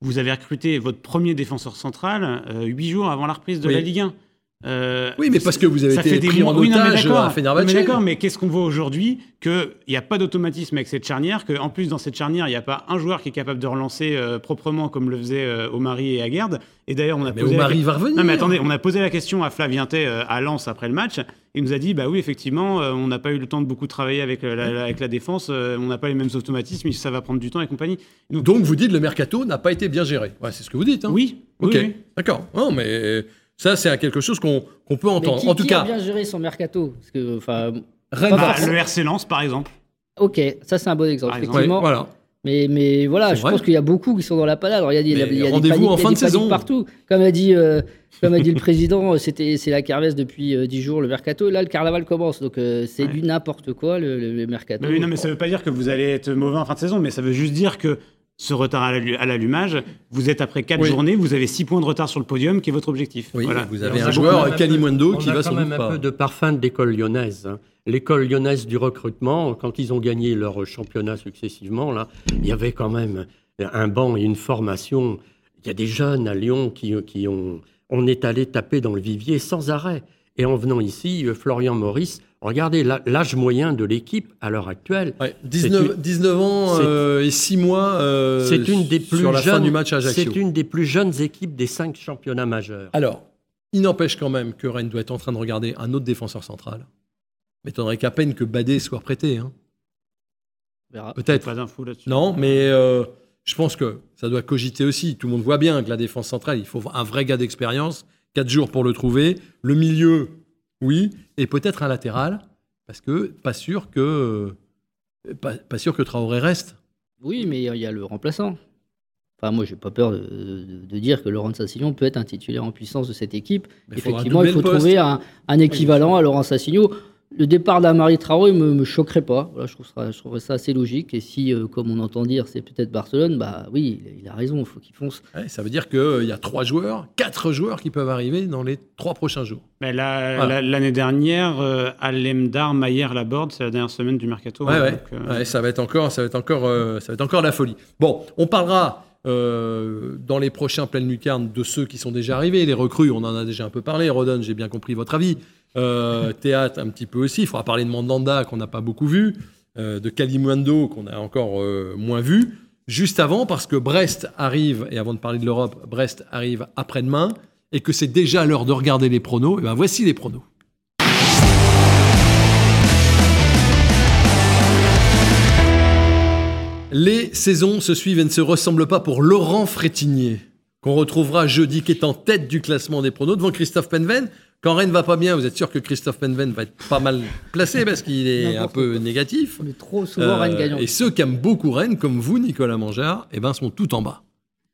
vous avez recruté votre premier défenseur central euh, huit jours avant la reprise de la Ligue 1. Euh, oui, mais parce que vous avez été pris en otage à Fenerbahçe. d'accord, mais qu'est-ce qu'on voit aujourd'hui Qu'il n'y a pas d'automatisme avec cette charnière, qu'en plus, dans cette charnière, il n'y a pas un joueur qui est capable de relancer euh, proprement comme le faisait euh, Omari et Aguerd. Et d'ailleurs, on a mais posé. Omari va revenir. Non, mais attendez, on a posé la question à Flavien Tay à Lens après le match. Il nous a dit bah oui, effectivement, on n'a pas eu le temps de beaucoup travailler avec, la, avec la défense, on n'a pas les mêmes automatismes, ça va prendre du temps et compagnie. Donc, vous dites le mercato n'a pas été bien géré. Ouais, c'est ce que vous dites. Hein oui. Ok, d'accord. Non, mais ça, c'est quelque chose qu'on peut entendre. qui, en tout qui cas, a bien géré son mercato Parce que, bah, le RC Lens, par exemple. Ok, ça c'est un bon exemple. Effectivement. voilà. Mais, mais voilà, je pense qu'il y a beaucoup qui sont dans la panade. Alors, il y a, il y a, il y a rendez-vous en fin de saison partout. Comme a dit, euh, comme a dit le président, c'était c'est la kermesse depuis euh, 10 jours le mercato. Là, le carnaval commence, donc euh, c'est du n'importe quoi le, le, mercato. Mais, non, mais ça veut pas dire que vous allez être mauvais en fin de saison, mais ça veut juste dire que ce retard à l'allumage, vous êtes après 4 journées, vous avez 6 points de retard sur le podium, qui est votre objectif. Oui, voilà. vous avez un joueur, Kalimundo, qui va sans doute pas. un peu de parfum de l'école lyonnaise. Hein. L'école lyonnaise du recrutement, quand ils ont gagné leur championnat successivement, là, il y avait quand même un banc et une formation. Il y a des jeunes à Lyon qui, qui ont... On est allé taper dans le vivier sans arrêt. Et en venant ici, euh, Florian Maurice Regardez l'âge moyen de l'équipe à l'heure actuelle. 19, 19, ans euh, et 6 mois euh, c'est une des plus sur la jeunes, fin du match à C'est une des plus jeunes équipes des 5 championnats majeurs. Alors, il n'empêche quand même que Rennes doit être en train de regarder un autre défenseur central. M'étonnerait qu'à peine que Badé soit prêté. Hein. On verra. Peut-être. Pas d'infos là-dessus. Non, mais euh, je pense que ça doit cogiter aussi. Tout le monde voit bien que la défense centrale, il faut un vrai gars d'expérience. Quatre jours pour le trouver. Le milieu, oui. Et peut-être un latéral, parce que pas sûr que, pas, pas sûr que Traoré reste. Oui, mais il y a le remplaçant. Enfin, moi, j'ai pas peur de, de- de dire que Laurent Sassignon peut être un titulaire en puissance de cette équipe. Mais Effectivement, il faut trouver un, un équivalent à Laurent Sassignon. Le départ d'Amari Traoré me, me choquerait pas. Voilà, je, trouve ça, je trouverais ça assez logique. Et si, euh, comme on entend dire, c'est peut-être Barcelone, bah oui, il, il a raison, il faut qu'il fonce. Ouais, ça veut dire qu'il y a trois joueurs, quatre joueurs qui peuvent arriver dans les trois prochains jours. Mais là, Voilà. la- l'année dernière, euh, Alemdar, Maillère, Laborde, c'est la dernière semaine du mercato. Ouais, hein, ouais. donc, euh, Ouais, ça va être encore, ça va être encore, euh, ça va être encore la folie. Bon, on parlera euh, dans les prochains pleines lucarnes de ceux qui sont déjà arrivés, les recrues. On en a déjà un peu parlé. Rodon, j'ai bien compris votre avis. Euh, théâtre, un petit peu aussi. Il faudra parler de Mandanda qu'on n'a pas beaucoup vu, euh, de Kalimundo qu'on a encore euh, moins vu. Juste avant, parce que Brest arrive, et avant de parler de l'Europe, Brest arrive après-demain, et que c'est déjà l'heure de regarder les pronos. Et ben voici les pronos. Les saisons se suivent et ne se ressemblent pas pour Laurent Frétinier, qu'on retrouvera jeudi, qui est en tête du classement des pronos devant Christophe Penven. Quand Rennes va pas bien, vous êtes sûr que Christophe Penven va être pas mal placé parce qu'il est un peu négatif. On est trop souvent Euh, Rennes gagnant. et ceux qui aiment beaucoup Rennes, comme vous, Nicolas Mangard, eh ben, sont tout en bas.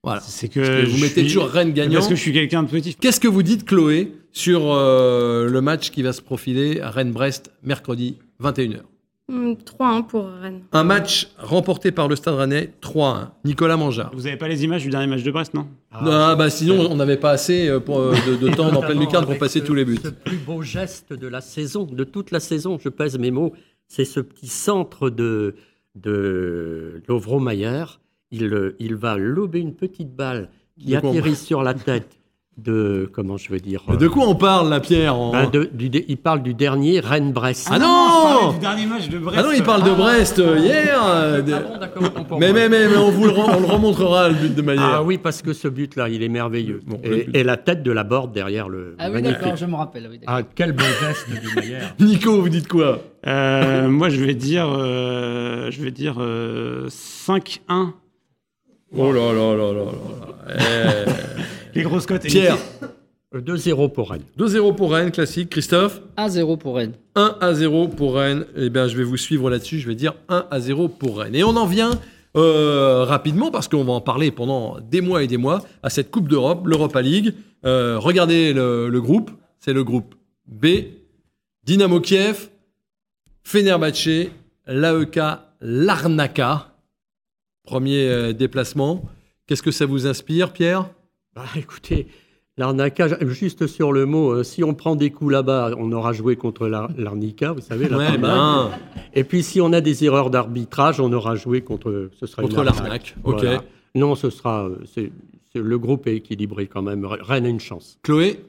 Voilà. C'est que, Parce que vous je mettez suis- toujours Rennes gagnant. Parce que je suis quelqu'un de positif. Qu'est-ce que vous dites, Chloé, sur euh, le match qui va se profiler à Rennes-Brest mercredi 21h Hum, 3-1 pour Rennes. Un match remporté par le Stade Rennais 3-1. Nicolas Mangard. Vous avez pas les images du dernier match de Brest, non? Ah, bah sinon, on n'avait pas assez euh, pour, euh, de, de temps dans pleine lucarne pour passer ce- tous les buts. Ce plus beau geste de la saison, de toute la saison, je pèse mes mots, c'est ce petit centre de, de Lovro Mayer. Il, euh, il va lober une petite balle qui atterrit sur la tête de, comment je veux dire Mais De quoi on parle, là, Pierre en- ben, de- du Il parle du dernier Rennes-Brest. Ah non je parlais du dernier match de Brest. Ah non, il parle de Brest euh, hier euh, de- Ah bon, pour mais, mais, mais, mais on vous le, re- on le remontrera, le but de Maillard. Ah oui, parce que ce but-là, il est merveilleux. Bon, le et, but. et la tête de la borde derrière le. Ah oui, d'accord, je me rappelle. oui. Ah, quel beau geste du Mayer. Nico, vous dites quoi? Euh, moi, je vais dire, euh, je vais dire euh, 5-1. Oh là là là là là. Les grosses cotes. Pierre, Euh, 2-0 pour Rennes. 2-0 pour Rennes, classique. Christophe 1-0 pour Rennes. 1 à 0 pour Rennes. Eh bien, je vais vous suivre là-dessus. Je vais dire 1 à 0 pour Rennes. Et on en vient euh, rapidement, parce qu'on va en parler pendant des mois et des mois, à cette Coupe d'Europe, l'Europa League. Euh, regardez le, le groupe. C'est le groupe B. Dynamo Kiev, Fenerbahçe, l'AEK, Larnaca. Premier euh, déplacement. Qu'est-ce que ça vous inspire, Pierre? Bah, écoutez, l'arnaquage, juste sur le mot, euh, si on prend des coups là-bas, on aura joué contre l'Ar- l'Arnica, vous savez, la Ouais, bien. Et puis si on a des erreurs d'arbitrage, on aura joué contre, ce sera Contre l'Arnaque, ok. Voilà. Non, ce sera, euh, le groupe est équilibré quand même. Rennes a une chance. Chloé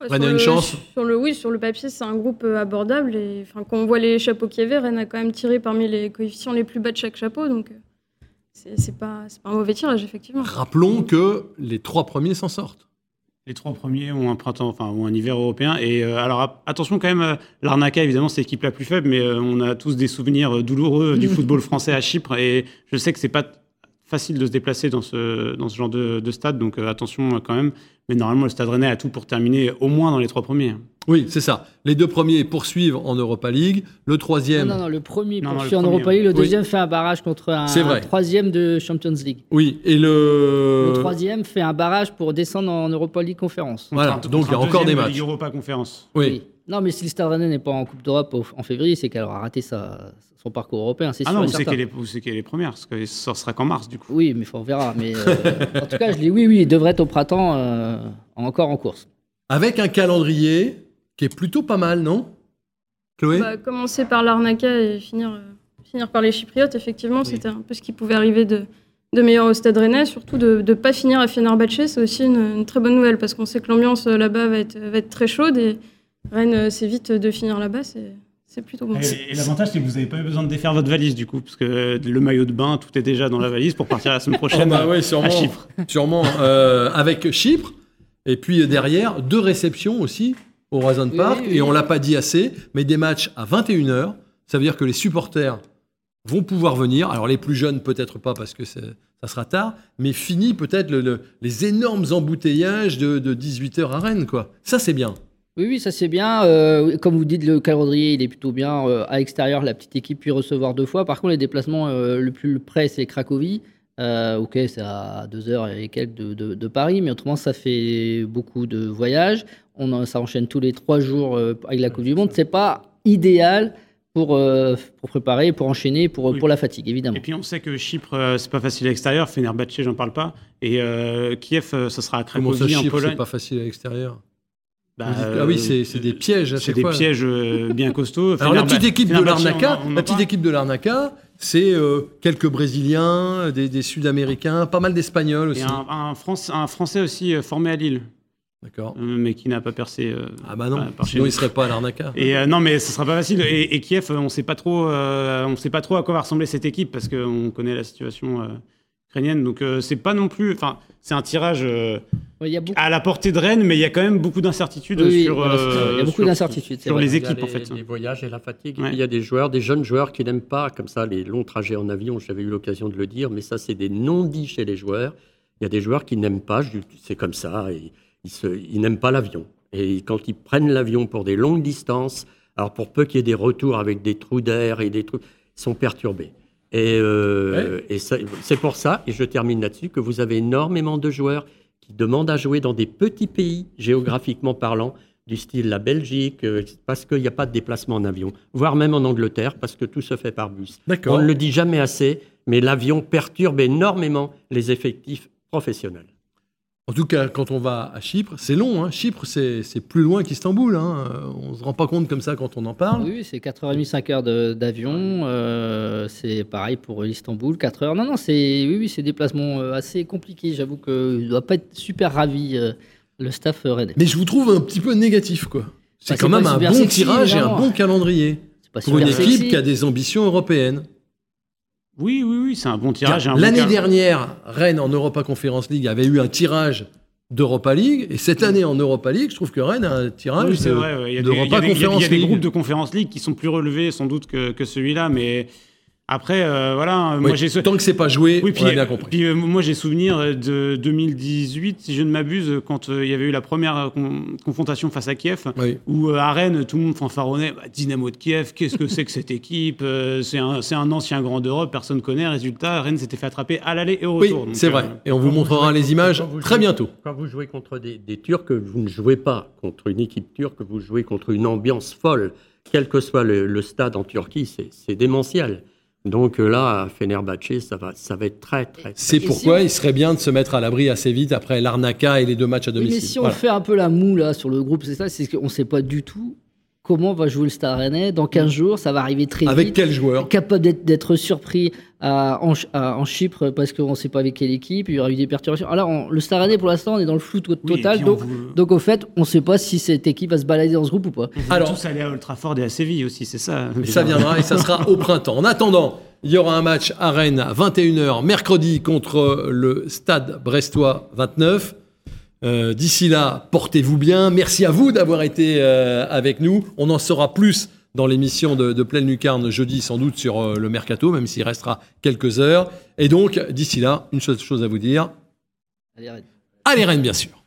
Ouais, Rennes a sur une le- chance? sur le, Oui, sur le papier, c'est un groupe euh, abordable. Et enfin, quand on voit les chapeaux qu'il y avait, Rennes a quand même tiré parmi les coefficients les plus bas de chaque chapeau. Donc, euh, c'est pas, c'est pas un mauvais tirage, effectivement. Rappelons que les trois premiers s'en sortent. Les trois premiers ont un printemps, enfin ont un hiver européen. Et euh, alors attention quand même, euh, l'Arnaca évidemment c'est l'équipe la plus faible, mais euh, on a tous des souvenirs douloureux du football français à Chypre. Et je sais que c'est pas facile de se déplacer dans ce dans ce genre de, de stade, donc euh, attention quand même. Mais normalement le Stade Rennais a tout pour terminer au moins dans les trois premiers. Oui, c'est ça. Les deux premiers poursuivent en Europa League. Le Non, troisième, non, non, le premier Non, non, poursuit le en premier, Europa League, le oui. deuxième fait un barrage contre un, C'est vrai. un troisième de Champions League. oui, et le... Le troisième fait un barrage pour descendre en Europa League Conférence. Voilà, Contre donc il y a encore des de matchs. Ligue Europa Conférence. Oui. Non, mais si le Stade Rennais n'est pas en Coupe d'Europe en février, c'est qu'elle aura raté sa, son parcours européen, c'est Ah sûr non, et vous savez certain. qu'elle est, première, parce que ça sera qu'en mars du coup. Oui, mais on verra. Mais euh, en tout cas, je dis oui, oui, il devrait être au printemps euh, encore en course. Avec un calendrier qui est plutôt pas mal, non? Chloé? Bah, commencer par l'Arnaca et finir, euh, finir par les Chypriotes, effectivement, c'était un peu ce qui pouvait arriver de, de meilleur au Stade Rennais. Surtout de ne pas finir à Fenerbahçe, c'est aussi une, une très bonne nouvelle parce qu'on sait que l'ambiance euh, là-bas va être, va être très chaude et Rennes, euh, c'est vite de finir là-bas, c'est c'est plutôt bon. Et, et l'avantage, c'est que vous n'avez pas eu besoin de défaire votre valise du coup, parce que le maillot de bain, tout est déjà dans la valise pour partir la semaine Oh, prochaine bah à- ouais, à sûrement. Chypre. Sûrement. euh, avec Chypre. Et puis euh, derrière, deux réceptions aussi au Horizon Park. oui, oui. Et on l'a pas dit assez, mais des matchs à 21h. Ça veut dire que les supporters vont pouvoir venir. Alors les plus jeunes peut-être pas parce que ça sera tard, mais fini peut-être le, les énormes embouteillages de, 18h à Rennes. Quoi. Ça c'est bien. Oui, oui, ça c'est bien. Euh, comme vous dites, le calendrier, il est plutôt bien. Euh, à l'extérieur, la petite équipe peut recevoir deux fois. Par contre, les déplacements euh, le plus près, c'est Cracovie. Ok, c'est à deux heures et quelques de, Paris, mais autrement, ça fait beaucoup de voyages. On, ça enchaîne tous les trois jours avec la Coupe du Monde. C'est pas idéal pour, euh, pour préparer, pour enchaîner, pour, pour la fatigue, évidemment. Et puis on sait que Chypre, euh, c'est pas facile à l'extérieur, Fenerbahçe, j'en parle pas, et euh, Kiev, ça sera à Cracovie, Comment ça, Chypre, c'est pas facile à l'extérieur bah, ah oui, c'est des pièges. C'est des pièges bien costauds. Alors la petite équipe de l'Arnaca, la petite équipe de l'Arnaca, c'est quelques Brésiliens, des, des Sud-Américains, pas mal d'Espagnols aussi. Et un, un, un, Français aussi formé à Lille. D'accord. Euh, mais qui n'a pas percé. Euh, ah bah non, sinon il serait pas à l'arnaca. Et euh, non, mais ce sera pas facile. Et, Kiev, on sait pas trop, on sait pas trop à quoi va ressembler cette équipe parce qu'on connaît la situation ukrainienne. Donc c'est pas non plus, enfin c'est un tirage à la portée de Rennes, mais il y a quand même beaucoup d'incertitudes sur. il y a beaucoup d'incertitudes sur les équipes en fait. Les voyages et la fatigue. Il y a des joueurs, des jeunes joueurs qui n'aiment pas comme ça les longs trajets en avion. J'avais eu l'occasion de le dire, mais ça c'est des non-dits chez les joueurs. Il y a des joueurs qui n'aiment pas. C'est comme ça. Et, ils, n'aiment pas l'avion. Et quand ils prennent l'avion pour des longues distances, alors pour peu qu'il y ait des retours avec des trous d'air et des trucs, ils sont perturbés. Et, euh, c'est pour ça, et je termine là-dessus, que vous avez énormément de joueurs qui demandent à jouer dans des petits pays, géographiquement parlant, du style la Belgique, euh, parce qu'il n'y a pas de déplacement en avion, voire même en Angleterre, parce que tout se fait par bus. On ne le dit jamais assez, mais l'avion perturbe énormément les effectifs professionnels. En tout cas, quand on va à Chypre, c'est long. Hein. Chypre, c'est plus loin qu'Istanbul. Hein. On ne se rend pas compte comme ça quand on en parle. Oui, c'est 4h30, 5 heures d'avion. Euh, c'est pareil pour Istanbul, 4 heures. Non, non, c'est oui, oui, des déplacements euh, assez compliqués. J'avoue qu'il ne doit pas être super ravi, euh, le staff rennais. Mais je vous trouve un petit peu négatif, quoi. C'est bah, quand même un bon tirage et un bon calendrier. pour une équipe qui a des ambitions européennes. Oui, oui, oui, c'est un bon tirage. L'année dernière, Rennes en Europa Conference League avait eu un tirage d'Europa League. Et cette année en Europa League, je trouve que Rennes a un tirage oui, d'Europa Conference League. Il y a des groupes de Conference League qui sont plus relevés sans doute que, que celui-là, mais après, euh, voilà. moi, j'ai tant que c'est pas joué, oui, puis, on a bien compris. Puis, euh, moi, j'ai souvenir de 2018, si je ne m'abuse, quand euh, il y avait eu la première confrontation face à Kiev, où à Rennes, tout le monde fanfaronnait bah, Dynamo de Kiev, qu'est-ce que c'est que cette équipe C'est un, un, ancien grand d'Europe, personne connaît. Résultat, Rennes s'était fait attraper à l'aller et au retour. Oui, c'est vrai. Et on vous montrera les images très bientôt. Quand vous jouez contre des, des Turcs, vous ne jouez pas contre une équipe turque, vous jouez contre une ambiance folle. Quel que soit le, le stade en Turquie, c'est démentiel. Donc euh, là, à Fenerbahce, ça va, ça va être très, très. C'est pourquoi il serait bien de se mettre à l'abri assez vite après l'Arnaca et les deux matchs à domicile. mais si on fait un peu la moue là sur le groupe, c'est ça, c'est qu'on ne sait pas du tout comment va jouer le Stade Rennais dans 15 jours, ça va arriver très vite. Avec quel joueur Capable d'être surpris en, Chypre parce qu'on ne sait pas avec quelle équipe, il y aura eu des perturbations. Alors le Stade Rennais pour l'instant on est dans le flou total, donc, donc au fait on ne sait pas si cette équipe va se balader dans ce groupe ou pas. On Alors tous aller à Ultraford et à Séville aussi, c'est ça. Ça viendra et ça sera au printemps. En attendant, il y aura un match à Rennes à 21h mercredi contre le Stade Brestois 29. Euh, d'ici là, portez-vous bien. Merci à vous d'avoir été euh, avec nous. On en saura plus dans l'émission de, Pleine Lucarne jeudi, sans doute sur euh, le mercato, même s'il restera quelques heures. Et donc, d'ici là, une seule chose à vous dire. Allez, Rennes. Allez, Rennes, bien sûr.